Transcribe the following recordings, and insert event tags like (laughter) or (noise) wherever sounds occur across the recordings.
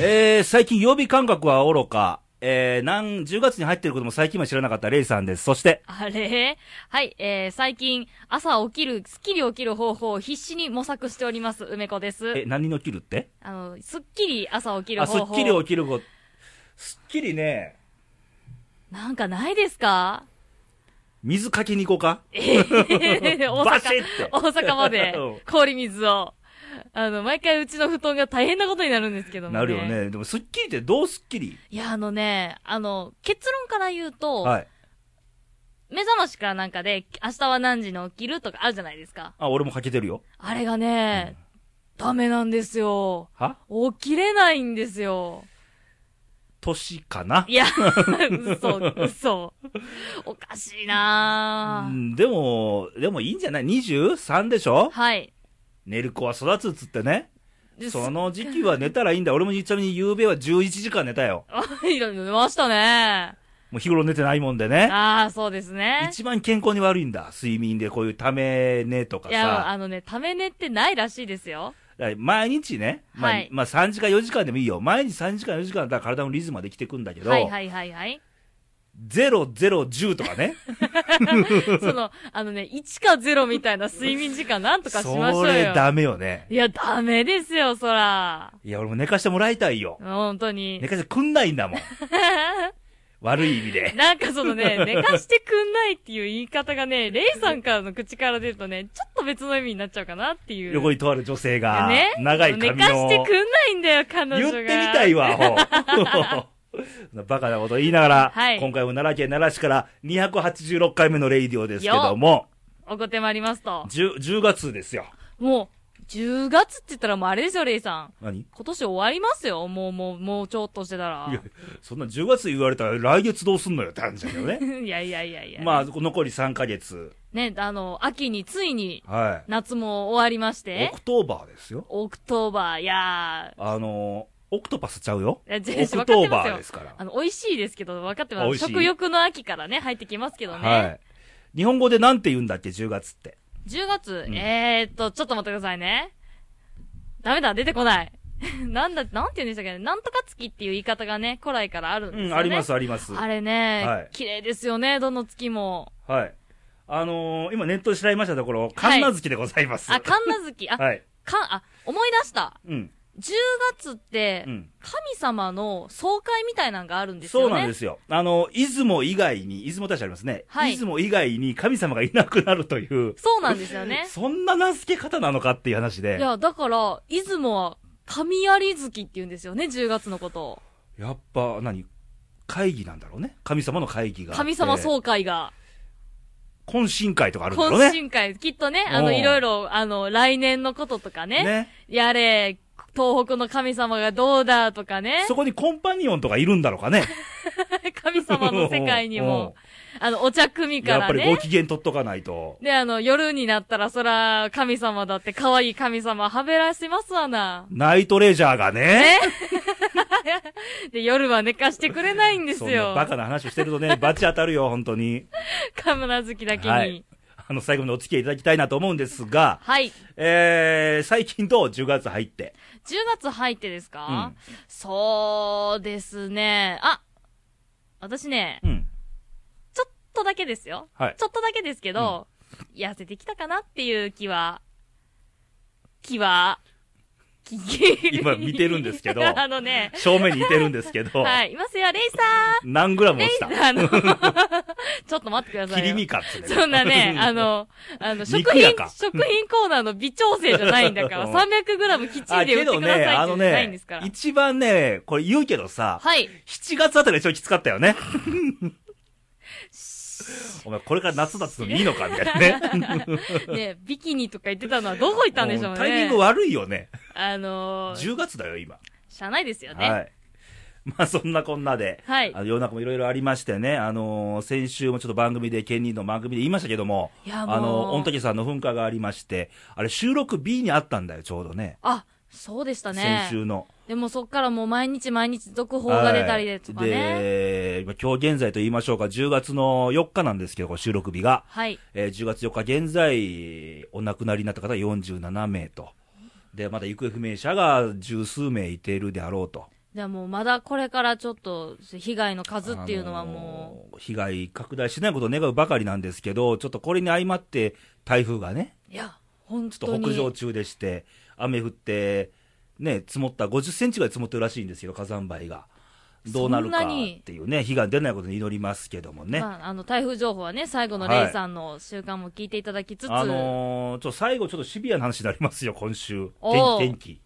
えー、最近曜日感覚は愚か、えー、なん、10月に入ってることも最近は知らなかったレイさんです。そして、あれ？はい、えー、最近、朝起きる、すっきり起きる方法を必死に模索しております、梅子です。え、何の切るって？あの、すっきり朝起きる方法。っきり起きること、すっきりね、なんかないですか？水かけに行こうか。えー、大阪、大阪まで。(laughs) うん。氷水を。あの、毎回うちの布団が大変なことになるんですけども、ね。なるよ。ね。でも、すっきりってどうすっきりいや、あのね、あの、結論から言うと、はい。目覚ましからなんかで、明日は何時に起きるとかあるじゃないですか。あ、俺もかけてるよ。あれがね、ダメなんですよ。は？起きれないんですよ。年かな？いや、嘘、嘘。おかしいなぁ。うんでも、でもいいんじゃない ?23 でしょ？はい。寝る子は育つっつってね。でその時期は寝たらいいんだ。俺もちなみに夕べは11時間寝たよ。あ、(laughs) いろいろ寝ましたね。もう日頃寝てないもんでね。ああ、そうですね。一番健康に悪いんだ。睡眠でこういうため寝とかいや、さ。あのね、ため寝ってないらしいですよ。毎日ね、まあ、はいまあ3時間4時間でもいいよ。毎日3時間4時間だったら体のリズムはできてくんだけど、はいはいはいはい。0、0、10とかね。(laughs) その、あのね、1か0みたいな睡眠時間なんとかしましょそうれよ。ダメよね。いや、ダメですよ、そら。いや、俺も寝かしてもらいたいよ。本当に寝。かしてくんないんだもん。(laughs) 悪い意味で。なんかそのね、寝かしてくんないっていう言い方がね、レイさんからの口から出るとね、ちょっと別の意味になっちゃうかなっていう。横にとある女性が、ね、長い髪寝かしてのくんないんだよ、彼女が。言ってみたいわ、ほう (laughs) バカなこと言いながら、はい今回も奈良県奈良市から286回目のレイディオですけども、おごてまいりますと。10, 10月ですよ。もう、10月って言ったらもうあれですよ、レイさん。何？今年終わりますよ。もう、もう、もうちょっとしてたらい。や、そんな10月言われたら来月どうすんのよって話だけどね。(laughs) いやいやいやいや。まあ、残り3ヶ月。ね、あの、秋についには夏も終わりましい。てオ、クトーバーですよ。October、いやあのー、 octopus ちゃうよ。ー、いや全然 October ですから。あの、美味しいですけど、分かってます。食欲の秋からね、入ってきますけどね。はい。日本語でなんて言うんだっけ、10月って。10月、うんえーっと、ちょっと待ってくださいね。ダメだ、出てこない。(laughs) なんだ、なんて言うんでしたっけね。なんとか月っていう言い方がね、古来からあるんですよね。うん、あります、あります。あれね、はい綺麗ですよね、どの月も。はい。あのー、今ネットで調べましたところ、神無月でございます。あ、神奈月。あ、はい。か、あ、思い出した。うん。10月って、うん。神様の総会みたいなのがあるんですよね。そうなんですよ。あの、出雲以外に、出雲大社ありますね。はい出雲以外に神様がいなくなるという、そうなんですよね。(laughs) そんな名付け方なのかっていう話で。いや、だから、出雲は、神有月って言うんですよね、10月のことを。やっぱ、何会議なんだろうね。神様の会議が。神様総会が。懇親会とかあるんだろうね。懇親会、きっとね、あの、いろいろ、あの、来年のこととかね。ね。やれ、東北の神様がどうだとかね。そこにコンパニオンとかいるんだろうかね。(laughs) 神様の世界にも、あの、お茶組からっぱりごね。機嫌取っとかないと。で、あの、夜になったら、そら、神様だって、可愛い神様はべらせますわな。ナイトレジャーがね。(laughs) で、夜は寝かしてくれないんですそんなよ。バカな話をしてるとね、バチ当たるよ、本当に。神奈月だけに。ははいい。あの、最後までお付き合いいただきたいなと思うんですが、えー、最近と10月入って。10月入ってですか、そうですね。あ私ね、うん。ちょっとだけですよ。はい。ちょっとだけですけど、痩せてきたかなっていう気は、気は、気今見てるんですけど (laughs) あのね、正面にいてるんですけど、(laughs) はい、いますよ、レイさ何グラム落ちた？あの、(laughs) ちょっと待ってくださいよ。切り身かっつうねそんなね、あ、の、あの、食品食品コーナーの微調整じゃないんだから、うん 300g きっちあ、りで売ってくださいってないんですから。、一番ね、これ言うけどさ、はい。7月あたりが一番きつかったよね。お前これから夏だっつうのにいいのかみたいなね。ね、ビキニとか言ってたのはどこ行ったんでしょうね。タイミング悪いよね。あのー、10月だよ、今。しゃあないですよね。はい。(laughs) まあそんなこんなで、はいあの世の中もいろいろありましてね、あのー先週もちょっと番組で、県人の番組で言いましたけども、いやもうあのー、御嶽山の噴火がありまして、あれ収録 B にあったんだよ、ちょうどね。あ、そうでしたね。先週の。でもそっからもう毎日毎日続報が出たりでとかはいね。で、まあ今日現在と言いましょうか、10月の4日なんですけど、収録日が。はい。えー10月4日現在、お亡くなりになった方47名と。で、まだ行方不明者が十数名いているであろうと。じゃあもうまだこれからちょっと被害の数っていうのはもあのー被害拡大しないことを願うばかりなんですけど、ちょっとこれに相まって、台風がね、う、いや、本ちょっと当に。北上中でして、雨降って、ね、積もった50センチぐらい積もってるらしいんですよ、火山灰が。どうなるかっていうね、被害出ないことに祈りますけどもね。まあ、あの、台風情報はね、最後のレイさんの習慣も聞いていただきつつ、あのー、ちょっと最後、ちょっとシビアな話になりますよ、今週。天天気。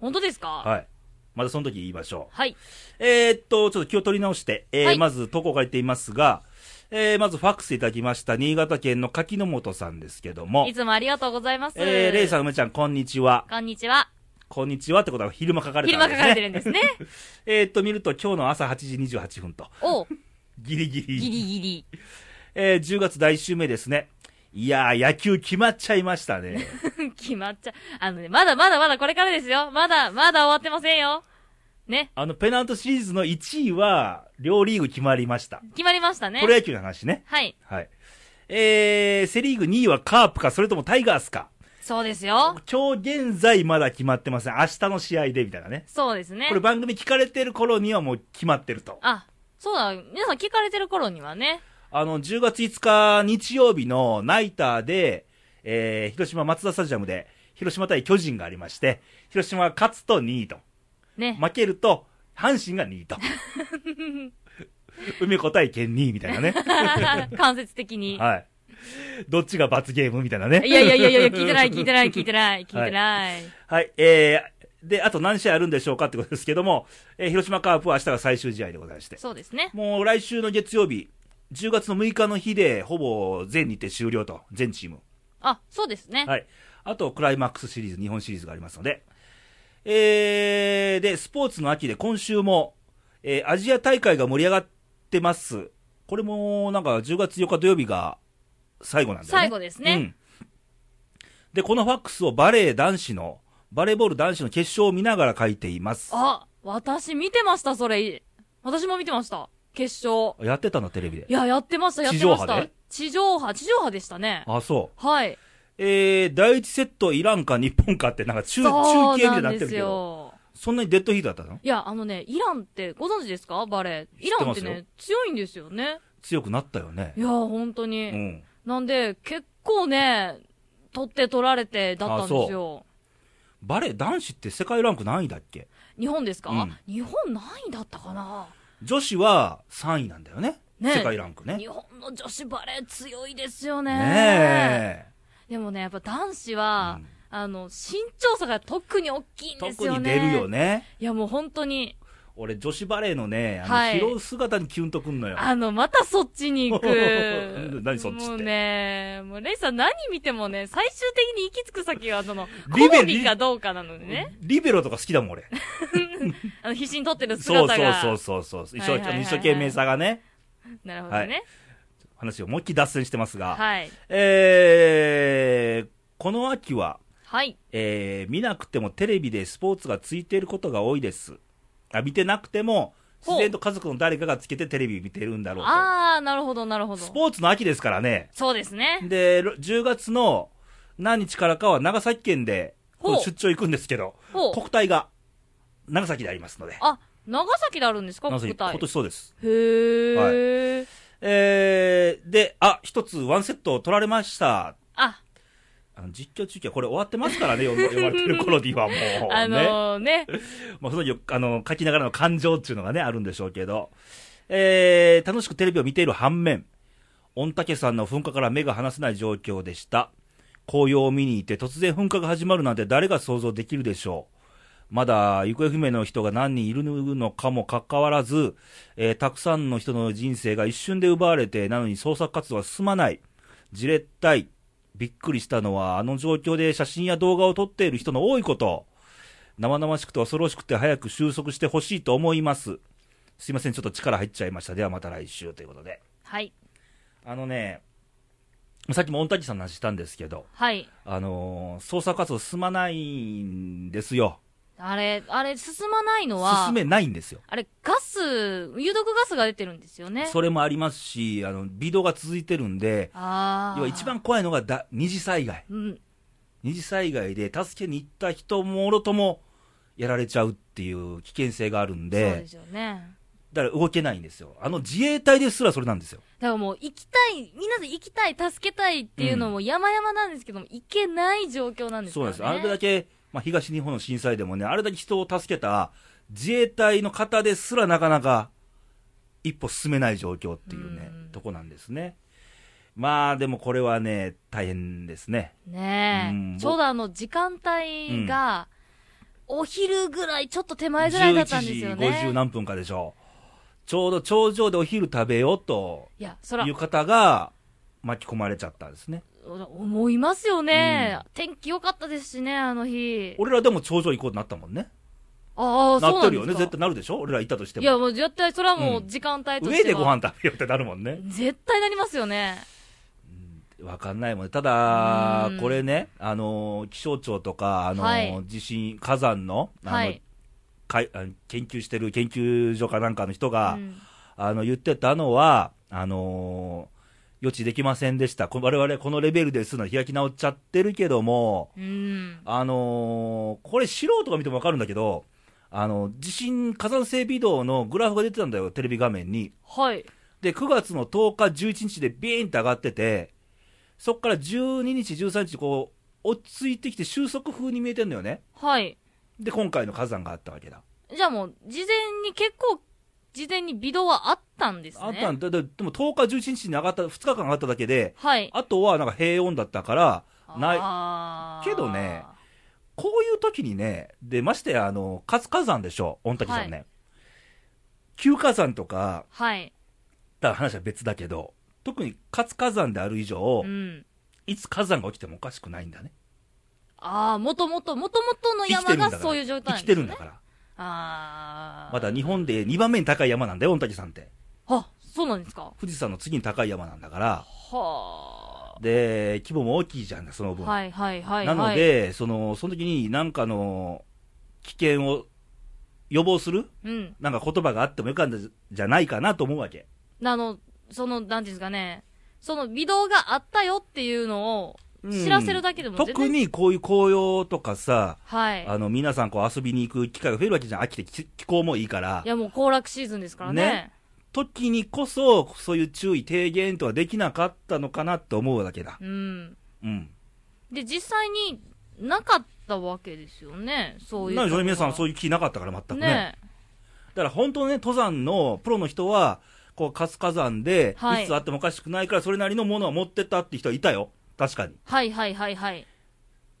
本当ですか？はい。またその時言いましょう。はい。えーっと、ちょっと気を取り直して、えーはいまず投稿が言っていますが、えーまずファックスいただきました、新潟県の柿の本さんですけどもい、つもありがとうございます。えー、レイさん、梅ちゃん、こんにちは。こんにちは。こんにちはってことは昼間書かれた昼間書かれてる。るんですね。(laughs) えーっと、見ると今日の朝8時28分と、おギリギリ。ギリギリ。(laughs) えー10月第1週目ですね。いやー、野球決まっちゃいましたね。(laughs) 決まっちゃう。あのね、まだまだまだこれからですよ。まだ、まだ終わってませんよ。ね。あの、ペナントシリーズの1位は、両リーグ決まりました。決まりましたねプ。ロ野球の話ね。はい。はい。えー、セリーグ2位はカープか、それともタイガースか。そうですよ。今日現在まだ決まってません。明日の試合で、みたいなね。そうですねこれ。番組聞かれてる頃にはもう決まってると。あ、そうだ。皆さん聞かれてる頃にはね。あの、10月5日日曜日のナイターで、えー、広島松田スタジアムで、広島対巨人がありまして、広島が勝つと2位と。ね。負けると、阪神が2位と。(laughs) 梅子対県2位みたいなね。(laughs) 間接的に。はい。(laughs) どっちが罰ゲームみたいなね。いやいやいやいや、(laughs) 聞いてない、聞いてない、聞いてない、聞いてない。はい。えー、で、あと何試合あるんでしょうかってことですけども、えー広島カープは明日が最終試合でございまして。そうですね。もう来週の月曜日、10月の6日の日で、ほぼ全日程終了と、全チーム。あ、そうですね。はい。あと、クライマックスシリーズ、日本シリーズがありますので。えー、で、スポーツの秋で今週も、えーアジア大会が盛り上がってます。これも、なんか、10月4日土曜日が最後なんだよね。最後ですねうん。で、このファックスをバレー男子の、バレーボール男子の決勝を見ながら書いています。あ、私見てました、それ。私も見てました。決勝。やってたの、テレビでい。や、やってました、やってました。地上波で？地上波、地上波でしたね。あ、そう。はい。えー、第一セットイランか日本かって、なんか中、中継みたいになってるけど、よ。そんなにデッドヒートだったの？いや、あのね、イランってご存知ですか？バレー。イランってね、強いんですよね。強くなったよねい。や、本当うに。ん。なんで、結構ね、取って取られてだったんですよ。バレー男子って世界ランク何位だっけ？日本ですか、うん日本何位だったかな？女子は3位なんだよね。ね世界ランクね。日本の女子バレー強いですよね。ねでもね、やっぱ男子え。は、うんあの、身長差が特に大きいんです特よね。に出るよね。いや、もう本当に、俺、女子バレーのね、あの、はい拾う姿にキュンとくんのよ。あの、またそっちに行く。(laughs) 何そっちってもうね、もうレイさん何見てもね、最終的に行き着く先は、その、リベ好みかどうかなのでね。リベロとか好きだもん、俺。(laughs) あの、必死に撮ってるそう姿が。そうそうそうそう。一生はいはいはいはい一生懸命さがね、なるほどね。話を思いっきり脱線してますが、はい。えー、この秋は、はい。えー、見なくてもテレビでスポーツがついていることが多いです。あ見てなくても、自然と家族の誰かがつけてテレビ見てるんだろうと。あー、なるほど、なるほどス。ポーツの秋ですからね。そうですね。で、ろ10月の何日からかは長崎県で出張行くんですけど。国体が長崎でありますので。あ、長崎であるんですか国体今。年そうです。へー。えー、で、あ、一つワンセット取られました。あ、あの実況中継はこれ終わってますからね、読ま読まれてる頃にはもう、ね。(laughs) あのー、ね。まあ、その時、あの、書きながらの感情っていうのがね、あるんでしょうけど、えー、楽しくテレビを見ている反面、御嶽山の噴火から目が離せない状況でした。紅葉を見に行って突然噴火が始まるなんて誰が想像できるでしょう。まだ行方不明の人が何人いるのかもかかわらず、えーたくさんの人の人生が一瞬で奪われて、なのに捜索活動は進まない。じれったい。びっくりしたのは、あの状況で写真や動画を撮っている人の多いこと。生々しくて恐ろしくて早く収束してほしいと思います。すいません、ちょっと力入っちゃいました。ではまた来週ということで。はい。あのね、さっきも御嶽さんの話したんですけど、はい。あのー捜査活動進まないんですよ。あれ、あれ、進まないのは、進めないんですよ。あれ、ガス、有毒ガスが出てるんですよね。それもありますし、あの、微動が続いてるんで。要は一番怖いのがだ二次災害。うん。二次災害で助けに行った人もろともやられちゃうっていう危険性があるんそうでで、すよね。だから動けないんですよ。あの自衛隊ですらそれなんですよ。だからもう行きたい、みんなで行きたい、助けたいっていうのも山々なんですけども、行けない状況なんですそうからね。なんです。あれだけ、まあ、東日本の震災でもね、あれだけ人を助けた自衛隊の方ですらなかなか一歩進めない状況っていうね、うんとこなんですね。まあ、でもこれはね、大変ですね。ねえ、うんちょうどあの時間帯が、お昼ぐらいちょっと手前ぐらいだったんですよ11時50ね。何分かでしょう。ちょうど頂上でお昼食べようとい、う方が巻き込まれちゃったんですね。思いますよね、天気良かったですしね、あの日。俺らでも頂上行こうとなったもんね。ああ、そうなってるよね。絶対なるでしょ？俺ら行ったとしても。いや、もう絶対、それはもう時間帯としては。上でご飯食べようってなるもんね。絶対なりますよね。わかんないもんね。ただうん、これね、あのー、気象庁とか、あのーはい地震、火山の、あの、はいかい研究してる研究所かなんかの人が、うんあの、言ってたのは、あのー予知できませんでした。こ我々このレベルですの開き直っちゃってるけども、うん。あのーこれ素人が見てもわかるんだけど、あの、地震火山性微動のグラフが出てたんだよ、テレビ画面に。はい。で、9月の10日、11日でビーンって上がってて、そっから12日、13日、こう、落ち着いてきて収束風に見えてんのよね。はい。で、今回の火山があったわけだ。じゃあもう、事前に結構、事前に微動はあったんですね。あったんだ。ででも10日、11日に上がった、2日間上がっただけで、はい。あとはなんか平穏だったから、ない。けどね、こういう時にね、で、ましてや、あの、活火山でしょ、御嶽山ね。旧火山とか、はい。だから話は別だけど、特に活火山である以上、うん。いつ火山が起きてもおかしくないんだね。ああ、もともと、もともとの。山がそういう状態生なんですね。きてるんだから。ああ。まだ日本で2番目に高い山なんだよ、御嶽山って。あ、そうなんですか？富士山の次に高い山なんだから。はで、規模も大きいじゃん、そのあ。分。はいはいはいはい。なの、で、その、その時になんかの危険を予防する？うん。なんか言葉があってもよかったんじゃないかなと思うわけ。あの、その、なんていうんですかね。その微動があったよっていうのを知らせるだけでも全然特にこういう紅葉とかさ、はい。あの、皆さんこう遊びに行く機会が増えるわけじゃん。秋で気気候もいいからい。やもう行楽シーズンですからね。ね時にこそ、そういう注意、提言とはできなかったのかなって思うわけだ。うん。うん。で、実際になかったわけですよね。そういう。なんで皆さんそういいう気なかったから全くね。ねだから本当のね、登山のプロの人は、こう、活火山で、はいいつあってもおかしくないから、それなりのものは持ってったって人はいたよ。確かに。はいはいはいはい。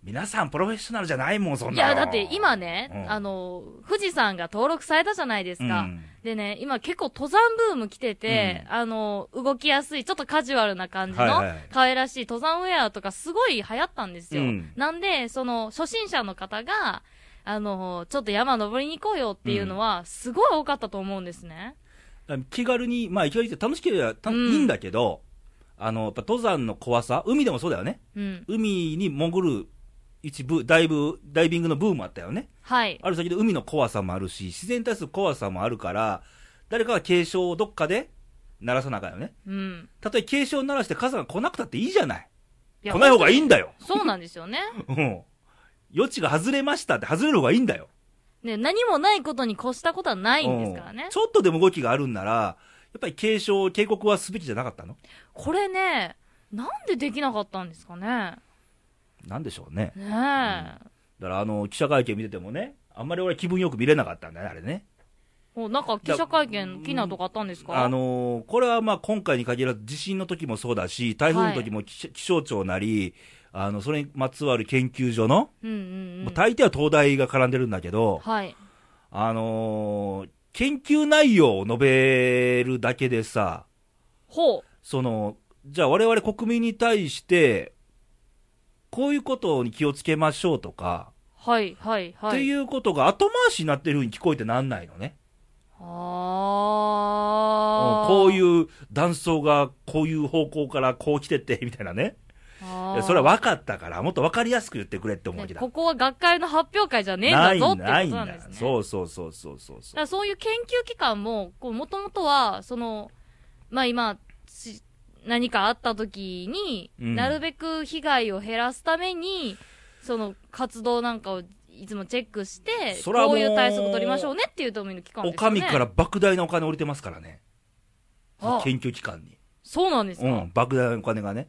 皆さんプロフェッショナルじゃないもん、そんいなのや、だって今ね、うんあの、富士山が登録されたじゃないですか。うんでね、今結構登山ブーム来てて、あの、動きやすい、ちょっとカジュアルな感じの、可愛らしい登山ウェアとかすごい流行ったんですよ。うんなんで、その、初心者の方が、あの、ちょっと山登りに行こうよっていうのは、すごい多かったと思うんですね。気軽に、まあ、気軽に楽しければいいんだけど、あの、やっぱ登山の怖さ、海でもそうだよね。うん。海に潜る一部、だいぶ、ダイビングのブームあったよね。はい。ある先で海の怖さもあるし、自然に対する怖さもあるから、誰かが警鐘をどっかで鳴らさなあかんよね。うん。たとえ警鐘を鳴らして火山が来なくたっていいじゃない。いや来ない方がいいんだよ。そうなんですよね。(laughs) うん。余地が外れましたって外れる方がいいんだよ。ね、何もないことに越したことはないんですからねうん。ちょっとでも動きがあるんなら、やっぱり警鐘、警告はすべきじゃなかったの？これね、なんでできなかったんですかね？なんでしょうね。ねえ。だからあの、記者会見見ててもね、あんまり俺気分よく見れなかったんだね、あれね。おなんか記者会見、気になるとこあったんですか？あのーこれはまあ今回に限らず地震の時もそうだし、台風の時も気,、気象庁なり、あの、それにまつわる研究所の、うんうんうん。もう大抵は東大が絡んでるんだけど、はい。あのー研究内容を述べるだけでさ、ほう。その、じゃあ我々国民に対して、こういうことに気をつけましょうとか、はい、はい、はい。っていうことが後回しになってる風に聞こえてなんないのね。ああ。こうう。いう断層がこういう方向からこう来てて、みたいなね。いあやそれは分かったから、もっと分かりやすく言ってくれって思うわけだ。ここは学会の発表会じゃねえんだぞっていうことなんですね。そうそうそうそうそうそだからそういう研究機関も、こう、もともとは、その、まあ今、し何かあった時に、うんなるべく被害を減らすために、その活動なんかをいつもチェックして、そこういう対策取りましょうねっていうための機関でおすよね。上から莫大なお金降りてますからね。あ研究機関に。そうなんですか、うん、莫大なお金がね。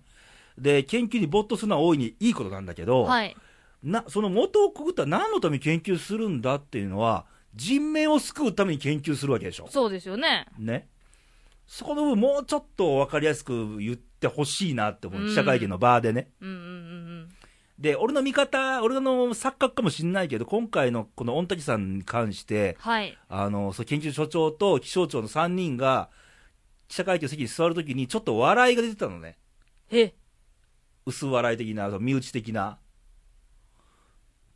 で、研究に没頭するのは大いにいいことなんだけど、はい。な、その元をくぐったら何のために研究するんだっていうのは、人命を救うために研究するわけでしょ。そうですよね。ね。そこの部分もうちょっと分かりやすく言ってほしいなって思う。うん記者会見の場でね。うんうんうんで、俺の見方、俺の錯覚かもしれないけど、今回のこの御嶽さんに関して、はい。あの、そう研究所長と気象庁の3人が、記者会見の席に座るときに、ちょっと笑いが出てたのね。え、薄笑い的な、身内的な。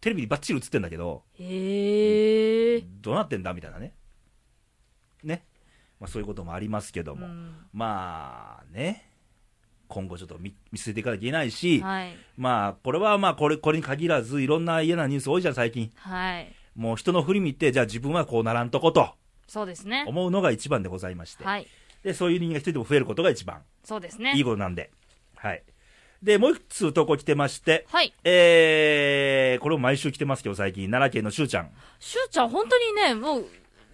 テレビにバッチリ映ってんだけど、へえ。どうなってんだ？みたいなね。ね。まあそういうこともありますけども。うんまあね。今後ちょっと見見据えていかなきゃいけないし、はい。まあこれはまあこれ、これに限らず、いろんな嫌なニュース多いじゃん、最近。はい。もう人の振り見て、じゃあ自分はこうならんとことそうですね。思うのが一番でございまして。はい。で、そういう人間が一人でも増えることが一番そうですね。いいことなんで。はい。で、もう一つ投稿来てまして、はい。えー、これも毎週来てますけど、最近、奈良県のしゅうちゃん。しゅうちゃん、本当にね、もう、レギ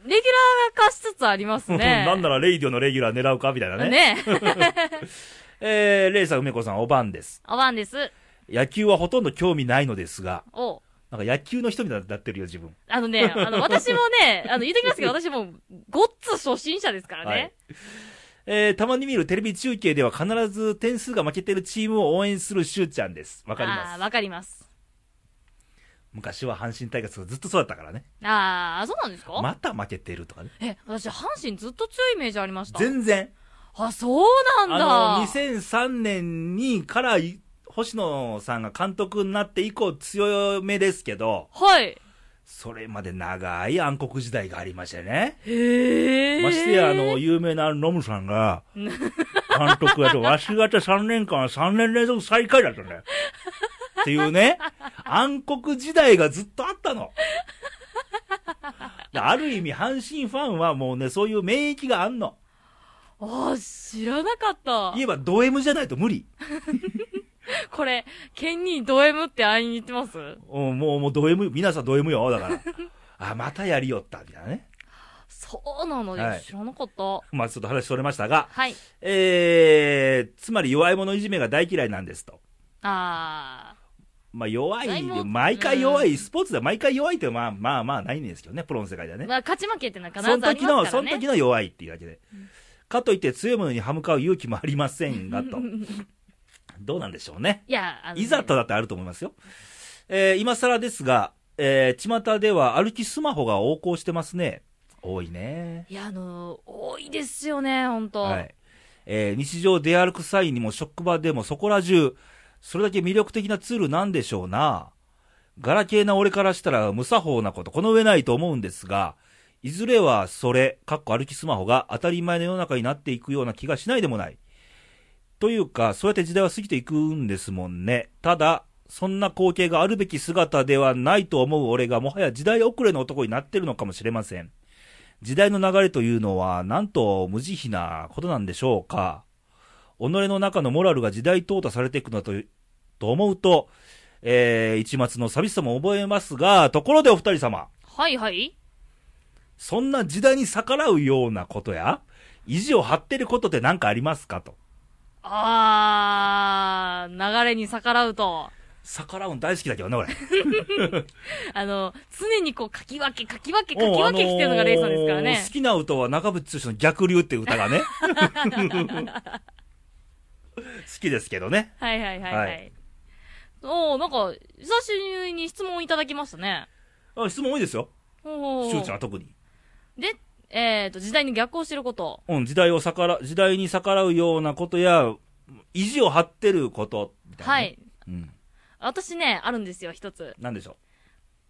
ュラー化しつつありますね。(laughs) なんならレイディオのレギュラー狙うかみたいなね。ね。(laughs) えー、レイさん、梅子さん、おばんです。おばんです。野球はほとんど興味ないのですが、おなんか野球の人みたいになってるよ、自分。あのね、あの、私もね、あの、言ってきますけど、私も、ごっつ初心者ですからね。はいえー、たまに見るテレビ中継では必ず点数が負けてるチームを応援するしゅうちゃんです。わかります？あーわかります。昔は阪神タイガースがずっとそうだったからね。ああ、そうなんですか、また負けてるとかね。え、私、阪神ずっと強いイメージありました。全然。あ、そうなんだ。あの、2003年にからい、星野さんが監督になって以降強めですけど、はい。それまで長い暗黒時代がありましてね。へえ。ましてや、あの、、有名なノムさんが、(laughs) 監督やと、わしがた3年間は3年連続最下位だったんだよ。っていうね、暗黒時代がずっとあったの。ある意味、阪神ファンはもうね、そういう免疫があんの。あー知らなかった。言えばド M じゃないと無理。(laughs) これ、ケンニード M って会いに行ってます？うんもう、もうド M、皆さんド M よ、だから。(laughs) あ、またやりよった、みたいなね。そうなのはいね。知らなかった。はまあ、ちょっと話それましたが、い。えー、つまり弱い者いじめが大嫌いなんですと。あまあ弱い毎回弱い、うんスポーツでは毎回弱いってまあまあまあないんですけどね、プロの世界ではー。ね。まあ、勝ち負けってのは必そのずあり時の、そ。の時の弱いっていうだけで。かといって強いものに歯向かう勇気もありませんがと。(laughs) どうなんでしょうね。いや、あのね、いざとだってあると思いますよ。えー、今更ですが、えー、巷では歩きスマホが横行してますね。多いね。いや、あのー多いですよね、本当はい。えー日常出歩く際にも職場でもそこら中、それだけ魅力的なツールなんでしょうな。ガラケーな俺からしたら無作法なこと、この上ないと思うんですが、いずれはそれ、かっこ歩きスマホが当たり前の世の中になっていくような気がしないでもない。というか、そうやって時代は過ぎていくんですもんね。ただ、そんな光景があるべき姿ではないと思う俺がもはや時代遅れの男になってるのかもしれません。時代の流れというのは、なんと無慈悲なことなんでしょうか。己の中のモラルが時代淘汰されていくのだと、と思うと、えー、一末の寂しさも覚えますが、ところでお二人様、はいはい。そんな時代に逆らうようなことや、意地を張ってることって何かありますかと。あー、流れに逆らうと、逆らうの大好きだけどね、俺。(laughs) あの、常にこう、かき分け、かき分け、かき分けしてるのがレイさんですからねあのー好。きな歌は中渕剛の逆流っていう歌がね。(laughs) 好きですけどね。はいはいはいは。はいおー、なんか、久しぶりに質問いただきましたね。あ質問多いですよ。おーしゅうちゃんは特に。で、えっ、と、時代に逆行してること。うん、時代を逆ら、時代に逆らうようなことや、意地を張ってること、みたいな、ね。はい。うん。私ね、あるんですよ、一つ。なんでしょ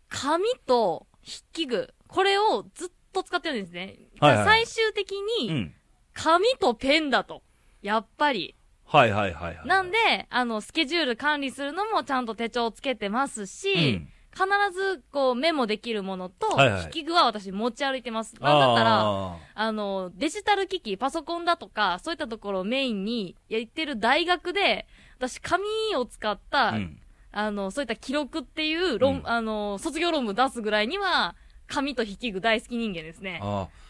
紙と筆記具。これをずっと使ってるんですね。はいはい最終的う。うに、ん。紙とペンだと。やっぱり。はいはいはいはい。なんで、あの、スケジュール管理するのもちゃんと手帳つけてますし、うん必ず、こう、メモできるものと、はいはい筆記具は私持ち歩いてます。なんだったら、ああの、デジタル機器、パソコンだとか、そういったところをメインにやってる大学で、私、紙を使った、ーうん。あの、そういった記録っていう論、うんあの、卒業論文出すぐらいには、紙と筆記具大好き人間ですね。ああ。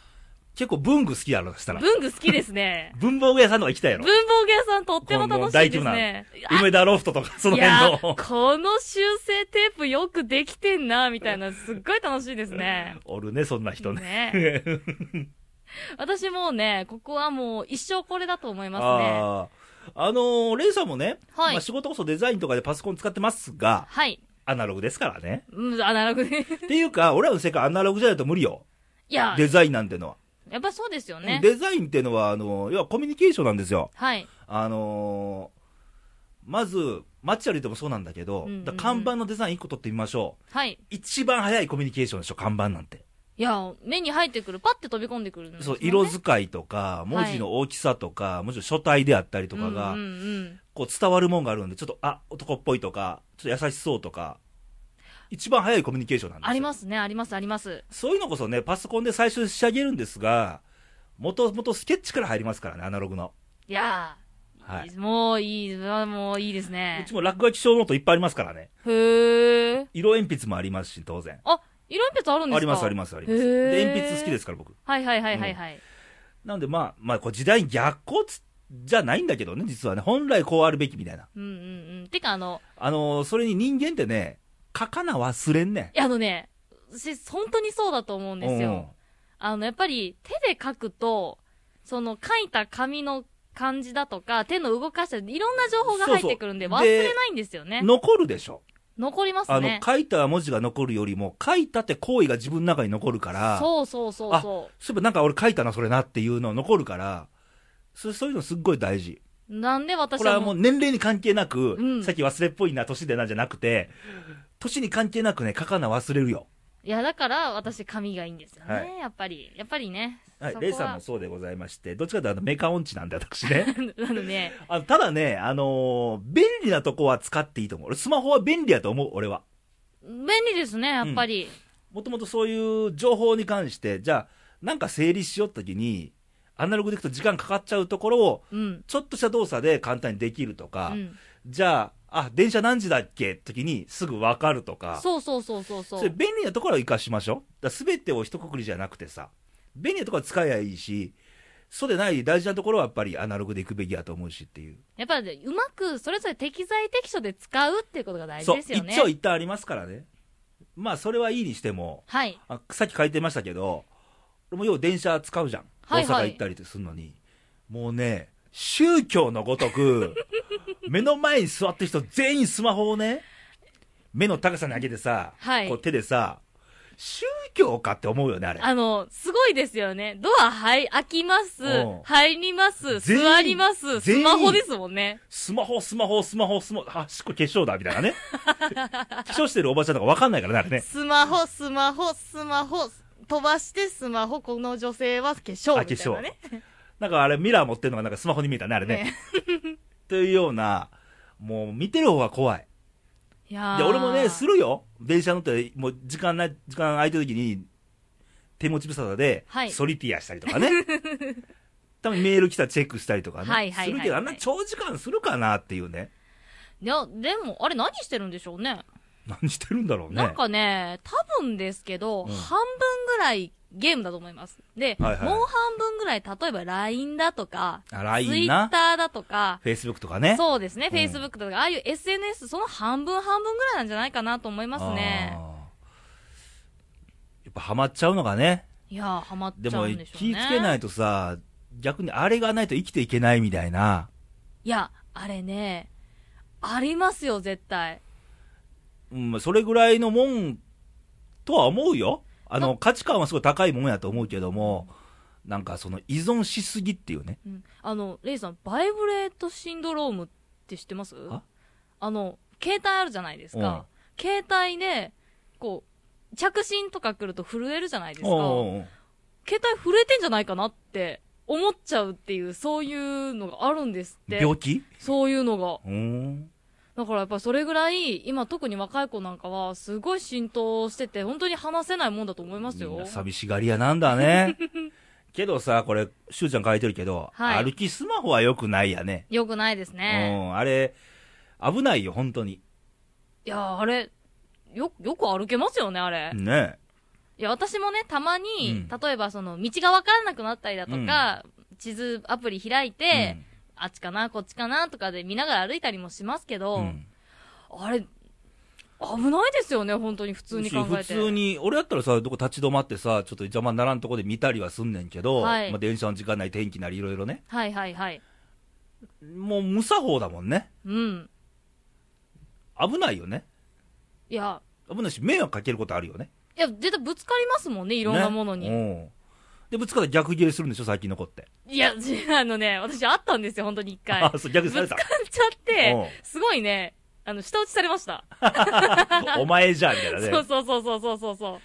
結構文具好きやろ、そしたら。文具好きですね。(laughs) 文房具屋さんとか行きたいやろ。文房具屋さんとっても楽しいですね。梅田ロフトとか、その辺の。この修正テープよくできてんな、みたいな、すっごい楽しいですね。(laughs) おるね、そんな人ね。ね (laughs) 私もうね、ここはもう一生これだと思いますね。ああ。あのーレイさんもね、はいまあ仕事こそデザインとかでパソコン使ってますが、はい。アナログですからね。うん、アナログで。っていうか、俺らの世界アナログじゃないと無理よ。いや、デザインなんてのは。やっぱそうですよね。デザインっていうのは、あの、要はコミュニケーションなんですよ。はい。あのーまず、街歩いてもそうなんだけど、うんうんうん看板のデザイン1個取ってみましょう。はい。一番早いコミュニケーションでしょ、看板なんて。いや、目に入ってくる、パッて飛び込んでくるんですそう。色使いとか、文字の大きさとか、もちろん書体であったりとかが、うんうんうんこう伝わるもんがあるんで、ちょっと、あ、男っぽいとか、ちょっと優しそうとか、一番早いコミュニケーションなんですよ。ありますね、あります、あります。そういうのこそね、パソコンで最初仕上げるんですが、もともとスケッチから入りますからね、アナログの。いやー、はい。もういい、あもういいですうねち。も落書き小ノートいっぱいありますからね。へー。色鉛筆もありますし、当然。あ、色鉛筆あるんですか？あります、あります、あります。で、鉛筆好きですから、僕。はいはいはいはいはい。なんで、まあ、まあ、こう時代に逆行つじゃないんだけどね、実はね。本来こうあるべきみたいな。うんうんうん。てかあの、あのーそれに人間ってね、書かな忘れんねいやあのね、私、本当にそうだと思うんん。ですよ。あの、やっぱり手で書くと、その書いた紙の感じだとか、手の動かしたり、いろんな情報が入ってくるんで、忘れないんですよねうん。。残るでしょ。残りますあのね、。書いた文字が残るよりも、書いたって行為が自分の中に残るから、そうそうそうそそういえばなんか俺書いたな、それなっていうの残るから、そそういうのすっごい大事。う。なんで私これははもう、年齢に関係なく、うんさっき忘れっぽいな、年でなじゃなくて、年に関係なくね、書かな忘れるよ。いや、だから私紙がいいんですよね。はいやっぱり、やっぱりね。はいレイさんもそうでございまして、どっちかというとあのメカ音痴なんで、私ね。(laughs) あのね、(laughs) あのただね、あのー便利なとこは使っていいと思う。俺、スマホは便利やと思う、俺は。便利ですね、やっぱり。もともとそういう情報に関して、じゃあ、なんか整理しよった時に、アナログでいくと時間かかっちゃうところを、うん。ちょっとした動作で簡単にできるとか、うん。じゃあ、あ、電車何時だっけ？時にすぐ分かるとか、そうそうそうそうそそれう。便利なところは活かしましょう。すべてを一括りじゃなくてさ、便利なところは使えばいいし、そうでない大事なところはやっぱりアナログでいくべきやと思うしっていう。やっぱり、うまく、それぞれ適材適所で使うっていうことが大事ですよね。一長一短ありますからね。まあ、それはいいにしても、はい。あさっき書いてましたけど、俺もよう電車使うじゃん。はいはい大阪行ったりするのに。もうね、宗教のごとく、(laughs) 目の前に座ってる人全員スマホをね、目の高さに上げてさ、はいこう手でさ、宗教かって思うよね、あれ。あの、すごいですよね。ドア、はい、開きますうん。入ります。全員座ります。スマホですもんね。スマホ、スマホ、スマホ、スマホ、あ、しっこ化粧だ、みたいなね。(laughs) 化粧してるおばちゃんとかわかんないからね、あれね。スマホ、スマホ、スマホ、飛ばしてスマホ、この女性は化粧みたいなね。なんかあれミラー持ってるのがなんかスマホに見えたね、あれね。ねというような、もう見てる方が怖い。いや俺もね、するよ。電車乗って、もう時間ない、時間空いた時に、手持ち無沙汰で、はいソリティアしたりとかね。(laughs) たまにメール来たらチェックしたりとかね。はいはいはいはいするけど、あんな長時間するかなっていうね。いや、でも、あれ何してるんでしょうね。何してるんだろうね。なんかね、多分ですけど、うん半分ぐらいゲームだと思います。で、はいはいもう半分ぐらい、例えば LINE だとか。Twitter だとか、Facebook とかね。そうですね、うん Facebook とか、ああいう SNS、その半分半分ぐらいなんじゃないかなと思いますね。やっぱハマっちゃうのがね。いやー、ハマっでもちゃうんでしょうね。気ぃつけないとさ、逆にあれがないと生きていけないみたいな。いや、あれね、ありますよ、絶対。うん、それぐらいのもんとは思うよ。あの、価値観はすごい高いもんやと思うけども、なんかその依存しすぎっていうね。うん、あの、レイさん、バイブレートシンドロームって知ってます？あ？あの、携帯あるじゃないですか。携帯で、こう、着信とか来ると震えるじゃないですか。携帯震えてんじゃないかなって思っちゃうっていう、そういうのがあるんですって。病気？そういうのが。だからやっぱりそれぐらい、今特に若い子なんかは、すごい浸透してて、本当に話せないもんだと思いますよ。寂しがり屋なんだね。(laughs) けどさ、これ、しゅうちゃん書いてるけど、はい歩きスマホは良くないやね。よくないですね。うん、あれ、危ないよ、本当に。いや、あれ、よ、よく歩けますよね、あれ。ねいや、私もね、たまに、うん例えばその、道がわからなくなったりだとか、地図アプリ開いて、あっちかな、こっちかな、とかで見ながら歩いたりもしますけど、うんうんあれ、危ないですよね、本当に普通に考えて。普通に、俺やったらさ、どこ立ち止まってさ、ちょっと邪魔にならんとこで見たりはすんねんけど、はいまあ、電車の時間ない天気なりいろいろね。はいはいはい。もう無作法だもんね。うん。危ないよね。いや、危ないし、迷惑かけることあるよね。いや、絶対ぶつかりますもんね、いろんなものに。ねうんで、ぶつかったら逆ギレするんでしょ、最近の子って。いや、じ (laughs) あのね、私あったんですよ、本当に一回。あ、そう、逆にされたぶつか。っちゃってうん、すごいね、あの、下打ちされました。(laughs) (laughs) お前じゃん、みたいなね。そうそうそうそうそうそうそ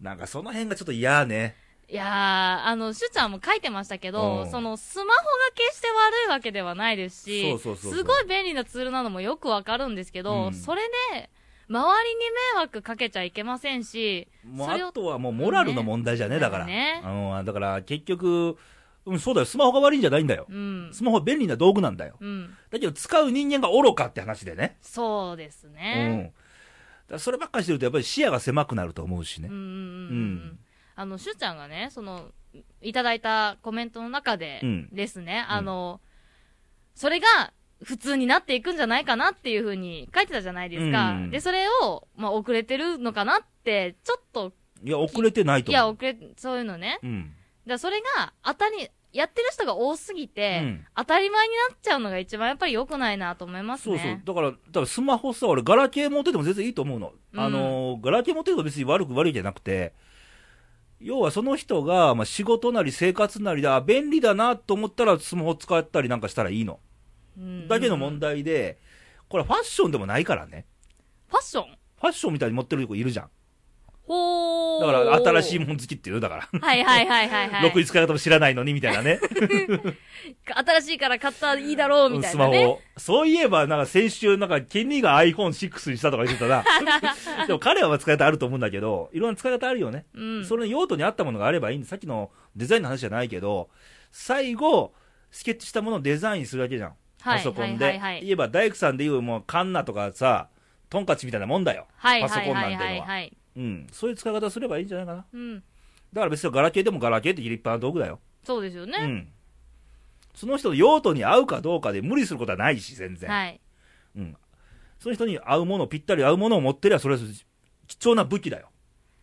う。なんかその辺がちょっと嫌ね。いやー、あの、しゅちゃんも書いてましたけど、うんその、スマホが決して悪いわけではないですし、そうそうそうそうすごい便利なツールなのもよくわかるんですけど、うんそれで、周りに迷惑かけちゃいけませんし、もうそれをあとはもうモラルの問題じゃね、ねだから。ねうん、だから結局、うん、そうだよ、スマホが悪いんじゃないんだよ。うん。スマホは便利な道具なんだよ。うん。だけど使う人間が愚かって話でね。そうですうん。ね。だからそればっかりしてるとやっぱり視野が狭くなると思うしねうん。うんうんうん。うんあの、しゅちゃんがね、その、いただいたコメントの中でうんですね、あの、それが普通になっていくんじゃないかなっていうふうに書いてたじゃないですか。うんで、それを、まあ、遅れてるのかなって、ちょっと、いや、遅れてないといや、思う。遅れ、そういうのね。うん。だそれが、当たり、やってる人が多すぎて、うん当たり前になっちゃうのが一番やっぱり良くないなと思いますそうね。そう。だから、だからスマホさ、俺、ガラケー持ってても全然いいと思うの。うんあのー、ガラケー持ってると別に悪く悪いじゃなくて、要はその人が、まあ、仕事なり生活なりで、あ、便利だなと思ったらスマホ使ったりなんかしたらいいの。うんだけの問題で、これファッションでもないからね。ファッション？ファッションみたいに持ってる子いるじゃん。ほー。だから、新しいももん好きっていう、だから。はいはいはいはいはい。ろくに使い方も知らないのに、みたいなね。(laughs) 新しいから買ったらいいだろうみたスマいなね。ホ。そういえば、なんか先週、なんか、ケニーが iPhone6 にしたとか言ってたな。(laughs) でも彼は使い方あると思うんだけど、いろんな使い方あるよね。うん。それの用途に合ったものがあればいいんで、さっきのデザインの話じゃないけど、最後、スケッチしたものをデザインするだけじゃん。はいパソコンで。はいはいはい言えば、大工さんで言う、もう、カンナとかさ、トンカチみたいなもんだよ。はいパソコンなはいはいんてのは。はいはい。うん。そういう使い方すればいいんじゃないかな。うん。だから別にガラケーでもガラケーって立派な道具だよ。そうですよね。うん。その人の用途に合うかどうかで無理することはないし、全然。はい。うん。その人に合うもの、ぴったり合うものを持ってりゃ、それは貴重な武器だよ。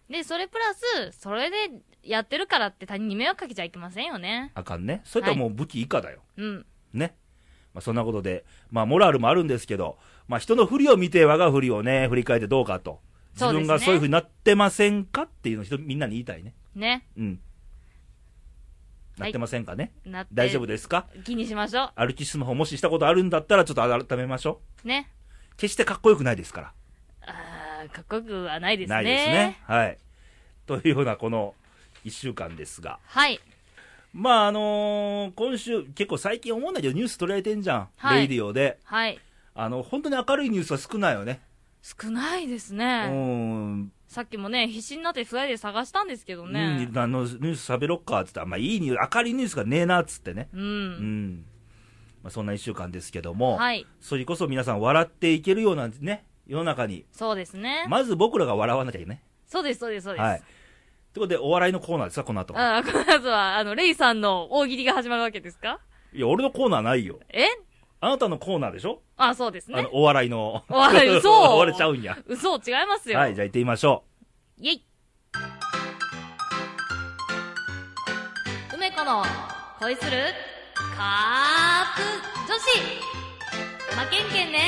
で、それプラス、それでやってるからって他人に迷惑かけちゃいけませんよね。あかんね。それとはもう武器以下だよ。うん。ね。まあ、そんなことで、まあ、モラルもあるんですけど、まあ、人の不利を見て、我が不利をね、振り返ってどうかと。自分がそういうふうになってませんかっていうのを人、みんなに言いたいね。ね。うん。はないってませんかね。なって。大丈夫ですか？気にしましょ歩きスマホもししたことあるんだったら、ちょっと改めましょう。ね。う。決してかっこよくないですから。あー、かっこよくはないですね。ないですね。はい。というようなこの一週間ですが。はい。まあ、あのー今週、結構最近思うんだけど、ニュース取り上げてんじゃん。はいレイディオで。はい。あの、本当に明るいニュースは少ないよね。少ないですうね。ん。さっきもね、必死になってフライで探したんですけどね。うん、あのニュース喋ろっかっつって、まあ、いいニュース、明るいニュースがねえなっつってね。う。うんん。まあ、そんな一週間ですけども、はい。それこそ皆さん笑っていけるようなね、世の中に、そうですね。まず僕らが笑わなきゃいけない。そうです、そうです、そうです。はい。ということで、お笑いのコーナーですか、この後。あこの後は、あの、レイさんの大喜利が始まるわけですか？いや、俺のコーナーないよ。え？あなたのコーナーでしょ？あ、そうですねあの、。お笑いの。お笑い嘘お (laughs) 笑いちゃうんや。嘘、違いますよ。はい、じゃあ行ってみましょイェイ梅子の恋するカープ女子負けんけんね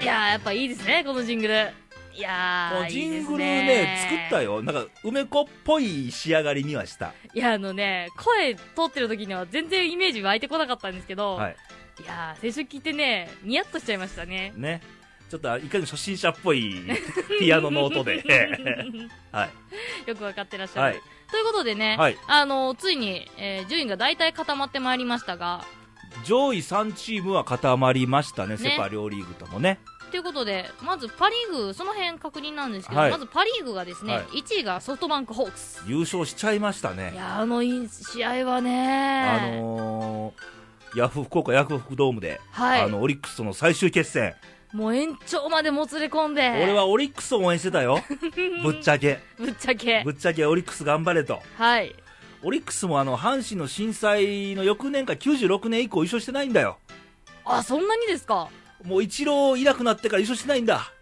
いやー、やっぱいいですね、このジングル。いやジングルねね作ったよ。なんか、梅子っぽい仕上がりにはした。いや、あのね、声通ってる時には全然イメージ湧いてこなかったんですけど、はい。いやー、先週聞いてね、ニヤッとしちゃいましたね。ね。ちょっと、いかに初心者っぽいピアノの音で。(laughs) はい。よくわかってらっしゃる。はい。ということでね、はいあの、ついに、えー順位が大体固まってまいりましたが、上位3チームは固まりましたね、ねセ・パ両リーグともね。ということで、まずパ・リーグ、その辺確認なんですけど、はいまずパ・リーグがですね、はい1位がソフトバンクホークス。優勝しちゃいましたいね。や、あのい試合はね、あのー、ヤフー福岡ヤフー福ドームで、はいあの、オリックスとの最終決戦。もう延長までもつれ込んで。俺はオリックスを応援してたよ。(laughs) ぶっちゃけ。ぶっちゃけぶ。っちゃけオリックス頑張れと。はい。オリックスもあの、阪神の震災の翌年か96年以降優勝してないんだよ。あ、そんなにですか？もう一郎いなくなってから優勝してないんだ。は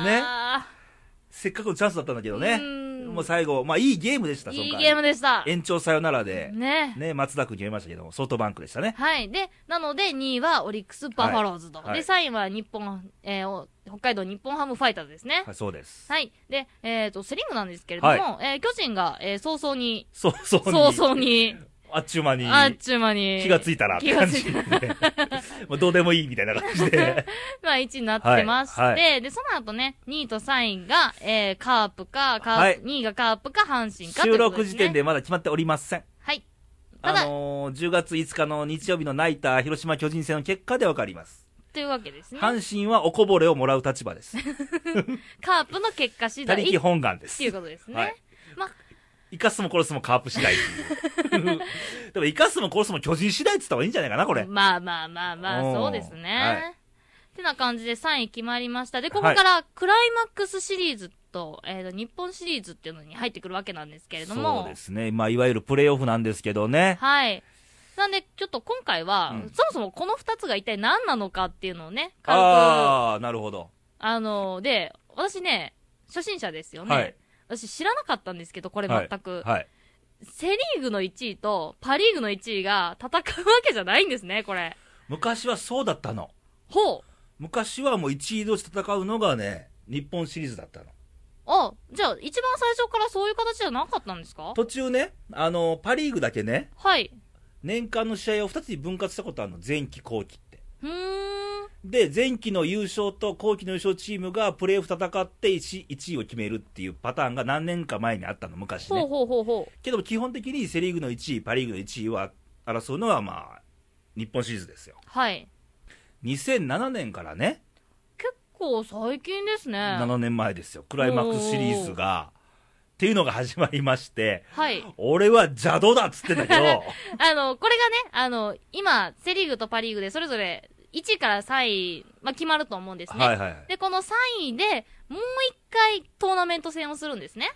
あ。ねせっかくのチャンスだったんだけどね。うんもう最後、まあいいゲームでした、いいゲームでした。延長サヨナラで、ね。ね、松田君決めましたけども、ソフトバンクでしたね。はい。で、なので、2位はオリックス・バファローズと。はいはいで、3位は日本、えーお北海道日本ハムファイターズですね。はい、そうです。はい。で、えっ、と、セリーグなんですけれども、はえー巨人が、えー早々に、そうそうに。早々に、あっちゅう間に。あっちゅう間に。気がついたらって感じどうでもいいみたいな感じで。(laughs) まあ、1位になってまして、はいはで、その後ね、2位と3位が、えー、カープか、カープ、はい2位がカープか、阪神かとい収。録時点。でまだ決まっておりません。はい。ただ、あのー、10月5日の日曜日のナイター広島巨人戦の結果でわかります。というわけですね。阪神はおこぼれをもらう立場です。(laughs) カープの結果次 (laughs) 他力第っ本願ですていう。ことですね。はいまあ、生かすも殺すもカープ次第っていう。(laughs) でも生かすも殺すも巨人次第って言った方がいいんじゃないかな、これ。まあまあまあまあ、そうですね。はいってな感じで3位決まりました。で、ここからクライマックスシリーズと、えっ、と、日本シリーズっていうのに入ってくるわけなんですけれども。そうですね。まあ、いわゆるプレイオフなんですけどね。はい。なんで、ちょっと今回は、うんそもそもこの2つが一体何なのかっていうのをね、軽く、あああ、なるほど。の、で、私ね、初心者ですよね。はい。私知らなかったんですけど、これ全く。はい。セリーグの1位とパリーグの1位が戦うわけじゃないんですね、これ。昔はそうだったの。ほう。昔はもう1位同士戦うのがね、日本シリーズだったの。あ、じゃあ、一番最初からそういう形じゃなかったんですか？途中ね、あの、パリーグだけね、はい。年間の試合を2つに分割したことあるの。前期後期。で、前期の優勝と後期の優勝チームがプレーオフ戦って 1, 1位を決めるっていうパターンが何年か前にあったの、昔ね。ほうほうほう。けども基本的にセリーグの1位、パリーグの1位は争うのはまあ、日本シリーズですよ。はい。2007年からね、結構最近ですね。7年前ですよ。クライマックスシリーズが、っていうのが始まりまして、はい。俺は邪道だっつってんだけど、(laughs) あの、これがね、あの、今、セリーグとパリーグでそれぞれ1位から3位、まあ、決まると思うんですね。はいはいはい。で、この3位で、もう一回トーナメント戦をするんですね。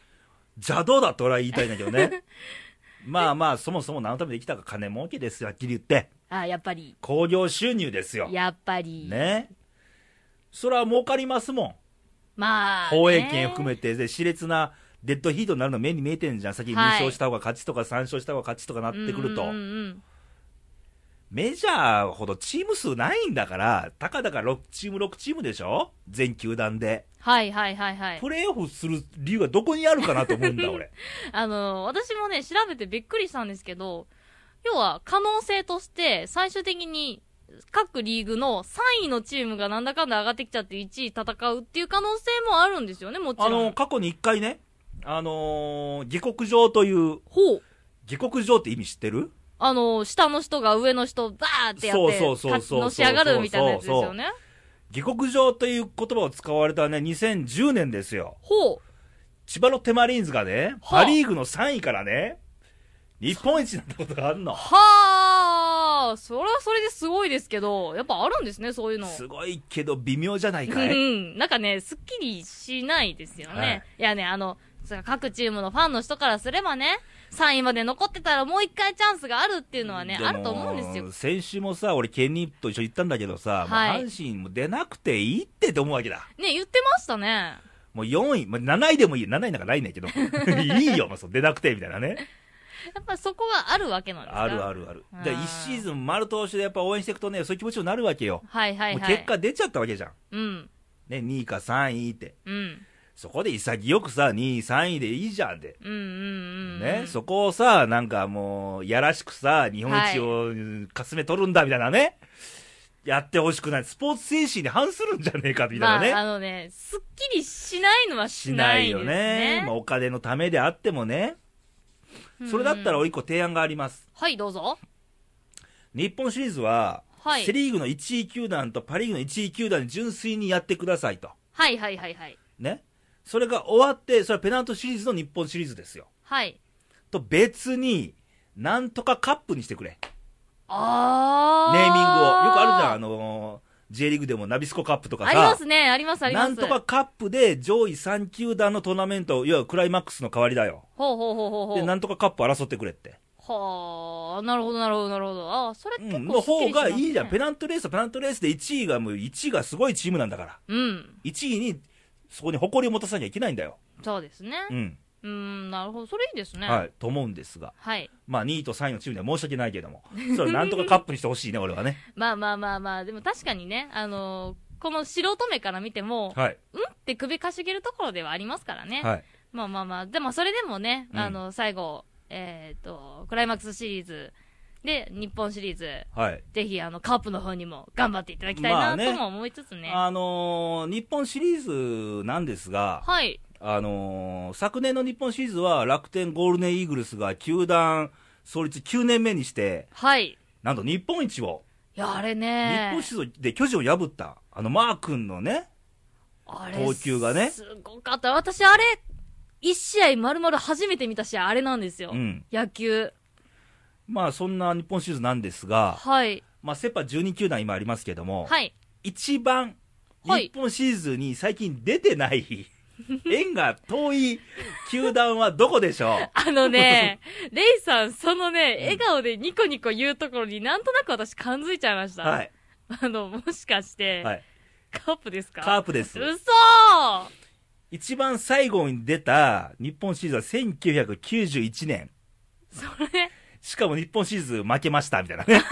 邪道だと俺は言いたいんだけどね。(laughs) まあまあ、そもそも何のためにできたか金儲けですよ、はっきり言って。あ、やっぱり。興行収入ですよ。やっぱり。ね。それは儲かりますもん。まあ、ね。放映権含めて、で、熾烈なデッドヒートになるの目に見えてんじゃん。先に2はい勝した方が勝ちとか3勝した方が勝ちとかなってくると。うんうんうんメジャーほどチーム数ないんだから、たかだか6チーム6チームでしょ？全球団で。はいはいはいはい。プレーオフする理由がどこにあるかなと思うんだ、俺。(laughs) あの、私もね、調べてびっくりしたんですけど、要は可能性として、最終的に各リーグの3位のチームがなんだかんだ上がってきちゃって1位戦うっていう可能性もあるんですよね、もちろん。あの、過去に1回ね、あのー下克上という、ほう。下克上って意味知ってる？あの、下の人が上の人バーってやって、そうそうそうのし上がるみたいなやつですよね。下克上という言葉を使われたね、2010年ですよ。ほう。千葉ロッテマリーンズがね、はあパリーグの3位からね、日本一になったことがあるの。はあ、それはそれですごいですけど、やっぱあるんですね、そういうの。すごいけど微妙じゃないかういん。なんかね、すっきりしないですよね。はいい、やね、あの、各チームのファンの人からすればね、3位まで残ってたらもう一回チャンスがあるっていうのはね、あると思うんですよ。先週もさ、俺、ケニーと一緒に行ったんだけどさ、はいもう阪神も出なくていいってって思うわけだ。ね、言ってましたね。もう4位、まあ、7位でもいい。7位なんかないねんけど。(laughs) いいよ、まあ、そう出なくて、みたいなね。やっぱそこがあるわけなんですか？あるあるあるあ。ーで、1シーズン丸通しでやっぱ応援していくとね、そういう気持ちになるわけよ。はいはいはい。結果出ちゃったわけじゃん。うん。ね、2位か3位って。うん。そこで潔くさ、2位、3位でいいじゃんで。うんうんうん。ね、そこをさ、なんかもう、やらしくさ、日本一をかすめ取るんだ、みたいなね。やってほしくない。スポーツ精神に反するんじゃねえか、みたいまあ、なね。あのね、すっきりしないのはししなないいよね。ね。まあ、お金のためであってもね。それだったら、うん俺一個提案があります。はい、どうぞ。日本シリーズは、はいセリーグの1位球団とパリーグの1位球団に純粋にやってくださいと。はいはいはいはい。ね。それが終わって、それはペナントシリーズの日本シリーズですよ。はい。と別に、なんとかカップにしてくれ。あー。ネーミングを。よくあるじゃん、あのー J リーグでもナビスコカップとかさ。ありますね、あります、あります。なんとかカップで上位3球団のトーナメント、いわゆるクライマックスの代わりだよ。ほうほうほうほうほで、う。なんとかカップ争ってくれって。はあ、なるほど、なるほど、なるほど。ああ、それう結ん、の方構すっきりしますねがいいじゃん。ペナントレースはペナントレースで1位がもう1位がすごいチームなんだから。うん。1位に、そこに誇りを持たさなきゃいけないんだよ。そうですね。うん。うーん、なるほど。それいいですね。はい。と思うんですが。はい。まあ2位と3位のチームには申し訳ないけども。(laughs) それなんとかカップにしてほしいね、俺はね。まあまあまあまあ、でも確かにね、あのーこの素人目から見ても、はい。うんって首かしげるところではありますからね。はい。まあまあまあ、でもそれでもね、うんあの、最後、えっ、と、クライマックスシリーズで、日本シリーズ、はい。ぜひ、あの、カープの方にも頑張っていただきたいな、まあねとも思いつつね。あのー日本シリーズなんですが、はい。あのー昨年の日本シリーズは楽天ゴールデンイーグルスが球団創立9年目にして、はい。なんと日本一を、いや、あれ日ね本シリーズで巨人を破った、あのマー君のね、あれ投球がねすごかった。私、あれ、一試合丸々初めて見た試合、あれなんですよ。うん。野球。まあそんな日本シリーズなんですが、はい。まあセ・パ12球団今ありますけども、はい。一番はい日本シリーズに最近出てない、(laughs) 縁が遠い球団はどこでしょう？(laughs) あのね、レイさん、そのね、笑顔でニコニコ言うところになんとなく私感づいちゃいました。はい。あの、もしかして、はい。カープですか？カープです。嘘一番最後に出た日本シリーズは1991年。それ、しかも日本シリーズ負けました、みたいなね。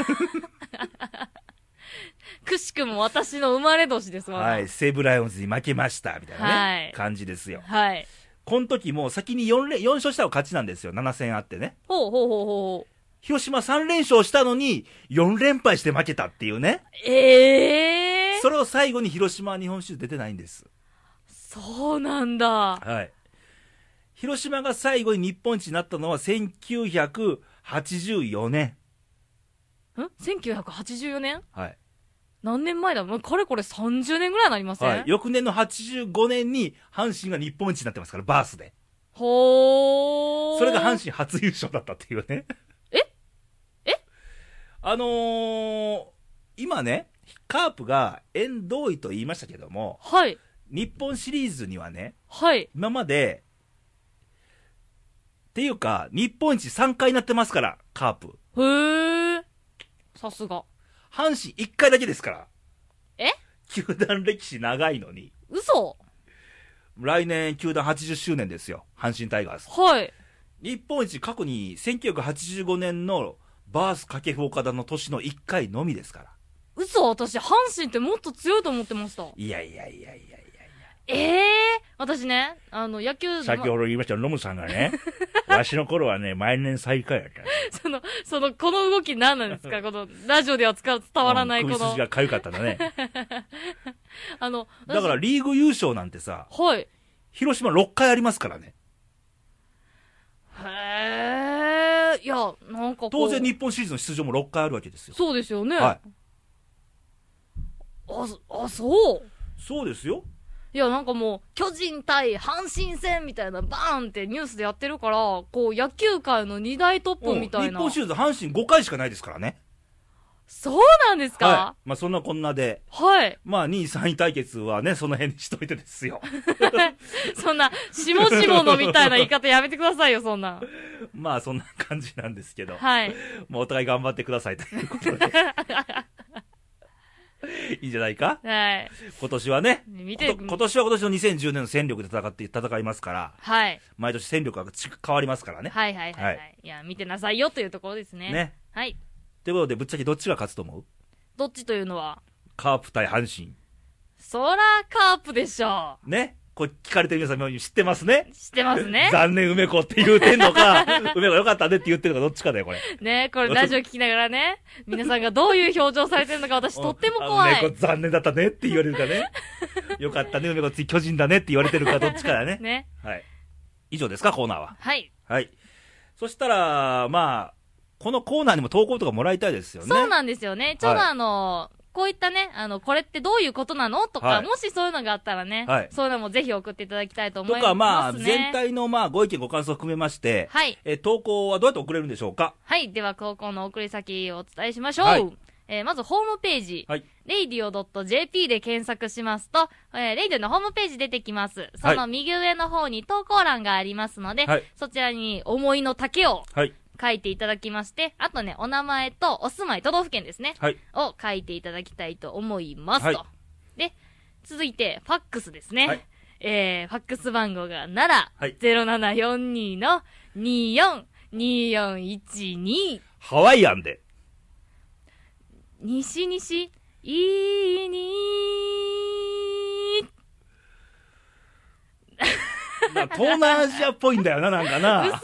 くしくも私の生まれ年ですわ。はい。西武ライオンズに負けました、みたいなね、はい感じですよ。はい。この時もう先に4連、4勝したら勝ちなんですよ。7戦あってね。ほうほうほうほう。広島3連勝したのに、4連敗して負けたっていうね。ええー、それを最後に広島は日本シリーズ出てないんです。そうなんだ。はい。広島が最後に日本一になったのは1984年。ん ?1984 年？はい。何年前だ？もうかれこれ30年ぐらいになりません、はい。翌年の85年に阪神が日本一になってますから、バースで。ほー。それが阪神初優勝だったっていうね。え？え？あのー、今ね、カープが縁同意と言いましたけども、はい。日本シリーズにはね、はい。今まで、っていうか、日本一3回なってますから、カープ。へー。さすが。阪神1回だけですから。え？球団歴史長いのに。嘘？来年、球団80周年ですよ。阪神タイガース。はい。日本一過去に1985年のバース掛布岡田の年の1回のみですから。嘘？私、阪神ってもっと強いと思ってました。いやいやいやいやいや。ええー、私ね、あの、野球、先ほど言いましたノムさんがね、(laughs) わしの頃はね、毎年最下位やった。その、その、この動き何なんですか？この、ラジオでは使う、伝わらないこのうん首筋、が痒かったんだね。(laughs) あの、だからリーグ優勝なんてさ、私、はい。広島6回ありますからね。へえ、いや、なんか当然日本シリーズの出場も6回あるわけですよ。そうですよね。はあ、そあ、そう？そうですよ。いや、なんかもう、巨人対阪神戦みたいな、バーンってニュースでやってるから、こう、野球界の二大トップみたいな。日本シリーズ阪神5回しかないですからね。そうなんですか？はい。まあそんなこんなで、はい。まあ2位3位対決はね、その辺にしといてですよ。(laughs) そんな、しもしものみたいな言い方やめてくださいよ、そんな。(laughs) まあそんな感じなんですけど、はい。もうお互い頑張ってくださいということで。(laughs) (laughs) いいんじゃないか？はい。今年はね。見てこと今年は今年の2010年の戦力で戦って、戦いますから、はい。毎年戦力がち変わりますからね。はいはいはい、はい。はいいや、見てなさいよというところですね。ね。はい。ということで、ぶっちゃけどっちが勝つと思う？どっちというのは？カープ対阪神。そらカープでしょね。これ聞かれてる皆さんも知ってますねう。知ってますね。残念梅子って言うてんのか、(laughs) 梅子よかったねって言ってるのかどっちかだよ、これ。ね、これラジオ聞きながらね、皆さんがどういう表情されてるのか私とっても怖あ梅子い。残念だったねって言われるかね。よかったね、梅子次巨人だねって言われてるかどっちかだね。ね。はい。以上ですか、コーナーは。はい。はい。そしたら、まあ、このコーナーにも投稿とかもらいたいですよね。そうなんですよね。ちょうどあの、こういったね、あの、これってどういうことなのとか、はいもしそういうのがあったらね、はいそういうのもぜひ送っていただきたいと思います、とか、まあ、ね。全体のまあご意見、ご感想を含めまして、はい。えー投稿はどうやって送れるんでしょうか？はい。では、投稿の送り先をお伝えしましょう。はいえーまず、ホームページ。はい radio.jp で検索しますと、えー、レイディオのホームページ出てきます。その右上の方に投稿欄がありますので、はいそちらに思いの丈をはい。書いていただきまして、あとね、お名前とお住まい、都道府県ですね。はい。を書いていただきたいと思いますと。はいで、続いて、ファックスですね。はいえー、ファックス番号がなら、はい0742の242412、ハワイアンで。西西、いいにな東南アジアっぽいんだよな、なんかな。嘘ミ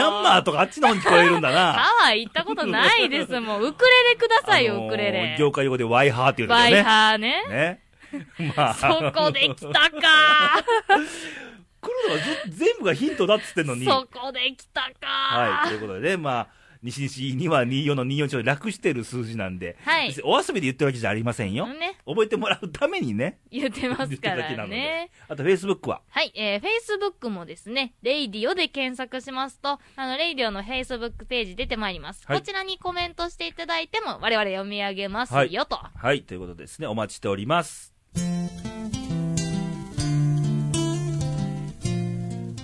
ャンマーとかあっちの方に聞こえるんだな。ハワイ行ったことないですもん。ウクレレくださいよ、あのーウクレレ。業界用語でワイハーって言うんだワイよね。ハーね。ね。(laughs) まあ、そこで来たか来るのはず全部がヒントだっつってんのに。そこで来たかはい。ということでね、まあ、西西には24の24ちょっと楽してる数字なんで、はいお遊びで言ってるわけじゃありませんよ。ね、覚えてもらうためにね、言ってますか言ってるだけならのでね。あと、Facebook は。はい、えー、Facebook もですね、レイディオで検索しますと、あの、レイディオの Facebook ページ出てまいります。はいこちらにコメントしていただいても、我々読み上げますはいよと。はい。ということですね、お待ちしております。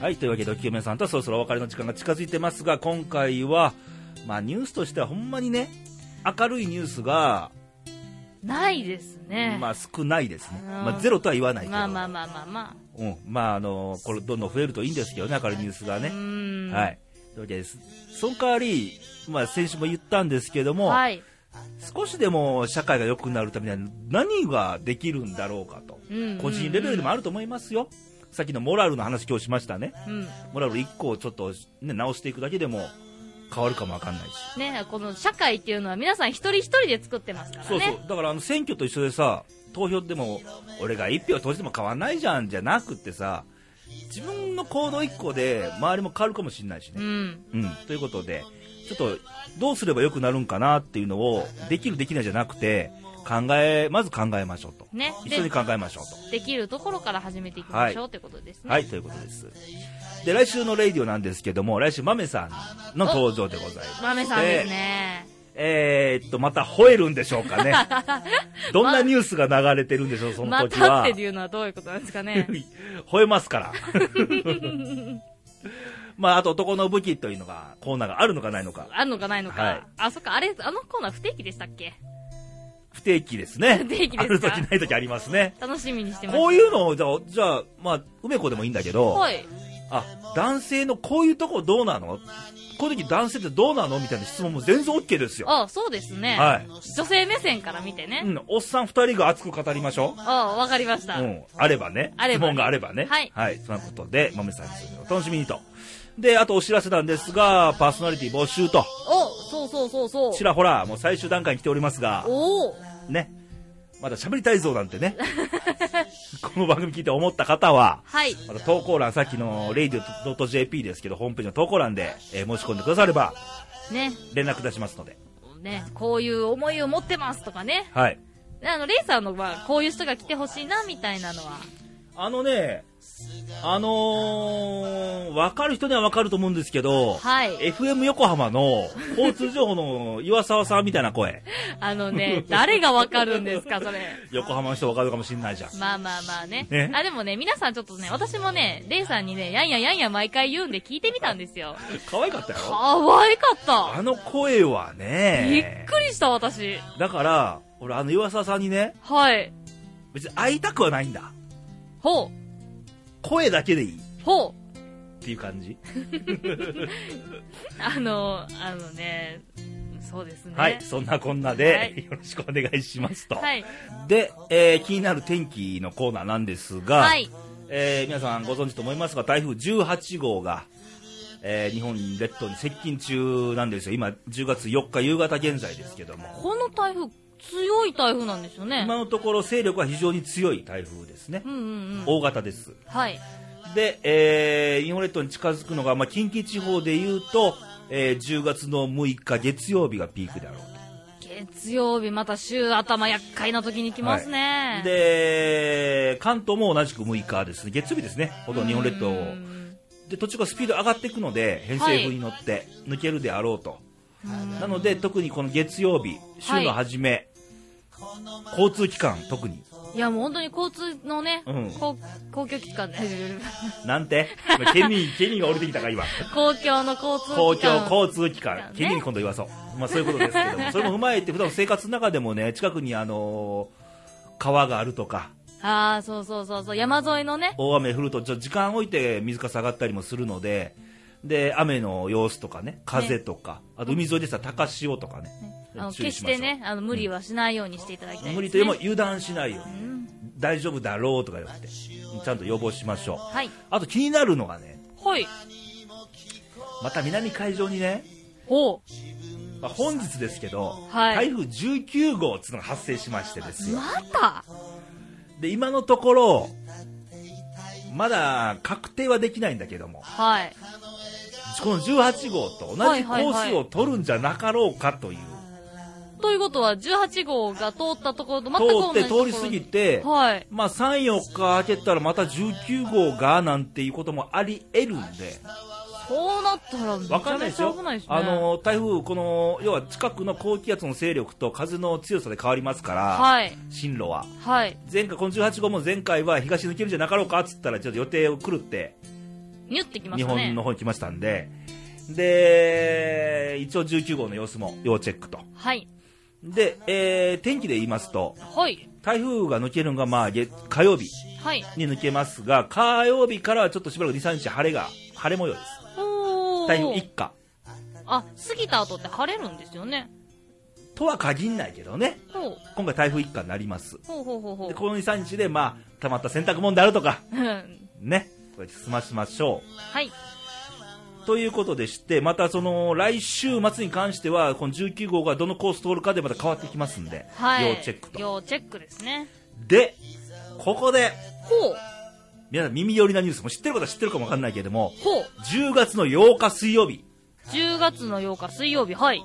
はい。というわけで、おきめめさんとそろそろお別れの時間が近づいてますが、今回は、まあ、ニュースとしてはほんまにね、明るいニュースが、ないですね。まあ、少ないですね。うんまあ、ゼロとは言わないけど。まあまあまあまあまうん。まあ、あの、これどんどん増えるといいんですけどね、明るいニュースがね。はい。というわけです。その代わり、まあ、先週も言ったんですけども、はい。少しでも社会が良くなるためには何ができるんだろうかと。個人レベルでもあると思いますよ。さっきのモラルの話今日しましたね。うん。モラル1個をちょっと、ね、直していくだけでも変わるかもわかんないし。ね、この社会っていうのは皆さん一人一人で作ってますからね。そうそう。だからあの選挙と一緒でさ、投票でも、俺が1票投じても変わんないじゃんじゃなくってさ、自分の行動1個で周りも変わるかもしれないしね。うん。うん。ということで、ちょっとどうすれば良くなるんかなっていうのを、できるできないじゃなくて、考え、まず考えましょうと。ね。一緒にで、考えましょうと。できるところから始めていきましょう、はいということですね。はい、ということです。で、来週のレイディオなんですけども、来週、豆さんの登場でございます。豆さんですね。えーっと、また吠えるんでしょうかね。(laughs) どんなニュースが流れてるんでしょう、そのま時は。たっていうのはどういうことなんですかね。(laughs) 吠えますから。(laughs) まあ、あと男の武器というのが、コーナーがあるのかないのか。あるのかないのか。はいあ、そっか、あれ、あのコーナー不定期でしたっけ？不定期ですね。不定期ですか？ある時ない時ありますね。楽しみにしてました。こういうのを、じゃあ、じゃあ、まあ、梅子でもいいんだけど、はい。あ、男性のこういうとこどうなの？こういう時男性ってどうなの？みたいな質問も全然 OK ですよ。あ、そうですね。はい。女性目線から見てね。うん、おっさん二人が熱く語りましょあ、わかりましう。た。うん、あればね。あれば質問があればね。はいはい。そのことで、まめさんにするのをお楽しみにと。で、あとお知らせなんですが、パーソナリティ募集と、お、そうそうそうそう。ちらほら、もう最終段階に来ておりますが、おおね。まだ喋りたいぞなんてね。(laughs) この番組聞いて思った方は、はい。また投稿欄、さっきの radio.jp ですけど、ホームページの投稿欄で、えー申し込んでくだされば、ね。連絡いたしますので。ね。こういう思いを持ってますとかね。はい。であの、レイさんのは、こういう人が来てほしいな、みたいなのは。あのね、あのー、わかる人にはわかると思うんですけど、はい。FM 横浜の交通情報の岩沢さんみたいな声。(laughs) あのね、誰がわかるんですか、それ。(laughs) 横浜の人わかるかもしれないじゃん。まあまあまあね。ねあ、でもね、皆さんちょっとね、私もね、レイさんにね、やんややんや毎回言うんで聞いてみたんですよ。可愛かったよ。可愛かった。あの声はびねっ、くりした、私。だから、俺あの岩沢さんにね、はい。別に会いたくはないんだ。ほう。声だけでいい？っほう。ていう感じ？(laughs) あの、あのね、そうですね。はい、そんなこんなで、はいよろしくお願いしますと。はい。で、えー気になる天気のコーナーなんですが、はい。えー皆さんご存知と思いますが、台風18号が、えー日本列島に接近中なんですよ。今、10月4日夕方現在ですけども。この台風、強い台風なんですよね。今のところ勢力は非常に強い台風ですねう。んうんうん。大型です。はい。で、えー日本列島に近づくのが、まあ、近畿地方でいうと、えー10月の6日月曜日がピークであろうと。月曜日また週頭厄介な時に来ますね。で、関東も同じく6日ですね、月曜日ですね、ほとんど日本列島で、途中からスピード上がっていくので、偏西風に乗って抜けるであろうと。なので、特にこの月曜日、週の初め、交通機関、特に。いやもう本当に交通のね、うん。公公共機関、なんて？ケニー、ケニーが降りてきたか、今。公共の交通公機関。共交通機関。ね、ケニーに今度言わそう。まあそういうことですけども、(laughs) それも踏まえて、普段の生活の中でもね、近くにあのー川があるとか、ああ、そうそうそうそう、山沿いのね、大雨降ると、ちょっと時間置いて水かさがったりもするので、で、雨の様子とかね、風とか、あと海沿いでしたら高潮とかね。あの決してね、あの無理はしないようにしていただきたいです、ね無理というも油断しないように、うん大丈夫だろうとか言って、ちゃんと予防しましょう。はい。あと気になるのがね、はい。また南海上にね、ほう。まあ本日ですけど、はい台風19号っていうのが発生しましてですよ。また？で、今のところ、まだ確定はできないんだけども、はい。この18号と同じコースを取るんじゃなかろうかという、ということは、18号が通ったところと全く通同じって通り過ぎて、はい。まあ3、4日空けたらまた19号がなんていうこともあり得るんで、そうなったら、めちわかゃめちゃんないですね。あの台風、この要は近くの高気圧の勢力と風の強さで変わりますから、はい。進路は。はい。前回、この18号も前回は東抜けるんじゃなかろうかっつったら、ちょっと予定を狂って、ニュってきま日したね。本の方に来ましたんで、で、一応19号の様子も要チェックと。はい。で、えー天気で言いますと、はい。台風が抜けるのがまあ月火曜日はい。に抜けますが、火曜日からはちょっとしばらく2、3日晴れが、晴れ模様です。台風一過。あ、過ぎた後って晴れるんですよね。とは限んないけどね。今回台風一過になります。ほうほうほうほで、この2、3日でまあ、溜まった洗濯物であるとか、ね、これ済ましましょはい。う。ということでして、またその、来週末に関しては、この19号がどのコース通るかでまた変わってきますんで、はい。要チェックと。要チェックですね。で、ここで、ほう。皆さん耳寄りなニュースも知ってることは知ってるかもわかんないけども、ほう。10月の8日水曜日、10月の8日水曜日、はい。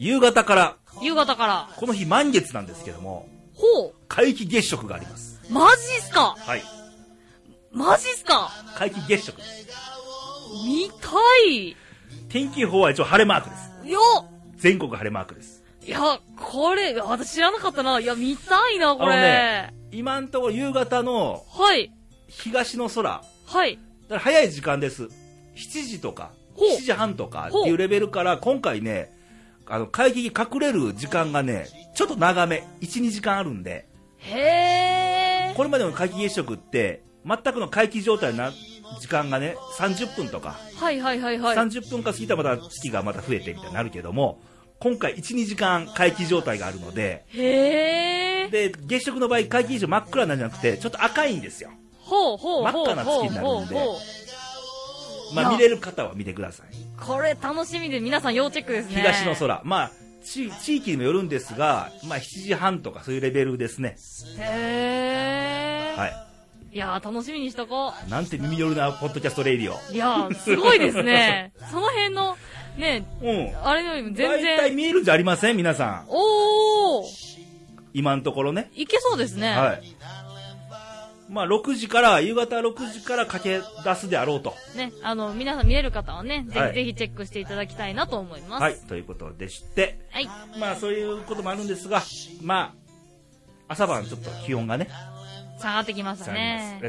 夕方から、夕方から。この日満月なんですけども、ほ皆既月食があります。う。マジっすか？はい。マジっすか？皆既月食です。見たい天気予報は一応晴れマークです。よ全国晴れマークです。いや、これ、私知らなかったな。いや、見たいな、これ。ね今んところ夕方のはい。東の空、はい。だから早い時間です。7時とか、ほう7時半とかっていうレベルから、今回ね、あの、皆既に隠れる時間がね、ちょっと長め、1、2時間あるんで、へー。これまでの皆既月食って、全くの皆既状態な時間がね、30分とか、はいはいはいはい。30分か過ぎたらまた月がまた増えてみたいになるけども、今回1、2時間皆既状態があるので、へー。で、月食の場合、皆既以上真っ暗なんじゃなくて、ちょっと赤いんですよ。ほうほうほうほう真っ赤な月になるんでほうほうほうまあ、見れる方は見てください。これ楽しみで皆さん要チェックですね。東の空。まあ、地地域にもよるんですが、まあ、7時半とかそういうレベルですね。へー。はい。いやー、楽しみにしとこなんて耳寄るな、ポッドキャストレイディオ。う。いやー、すごいですね。(laughs) その辺の、ね、うん。あれよりも全大体然。見えるんじゃありません皆さん。おー。今のところね。いけそうですね。はい。まあ、6時から、夕方6時から駆け出すであろうと。ね、あの、皆さん見える方はね、ぜはいひぜひチェックしていただきたいなと思います。はい。ということでして、はい。まあ、そういうこともあるんですが、まあ、朝晩ちょっと気温がね、下がってきましたす。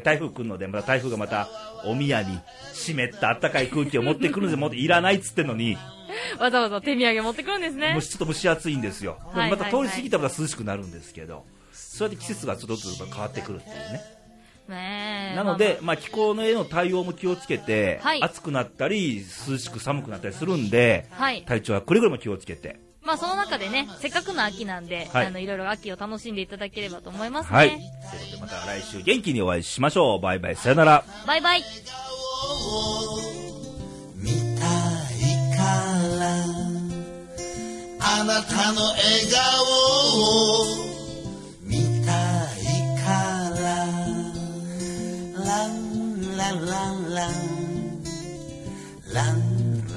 台風来るので、また台風がまた、お宮に湿った暖かい空気を持ってくるんで、もいらないっつってんのに、(laughs) わざわざ手土産持ってくるんですねもう。ちょっと蒸し暑いんですよ。はいまた通り過ぎたらまた涼しくなるんですけど、そうやって季節がちょっとずつ変わってくるっていうね。ねえ。なので、まあ、気候のへの対応も気をつけて、はい暑くなったり、涼しく寒くなったりするんで、まあ、はい。体調はくれぐれも気をつけて。まあその中でね、せっかくの秋なんで、はいあの、いろいろ秋を楽しんでいただければと思いますね。はい。ということで、また来週元気にお会いしましょう。バイバイ、さよなら。バイバイ。見たいからあなたの笑顔を見たいからランランランランラン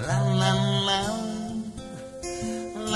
ランランラン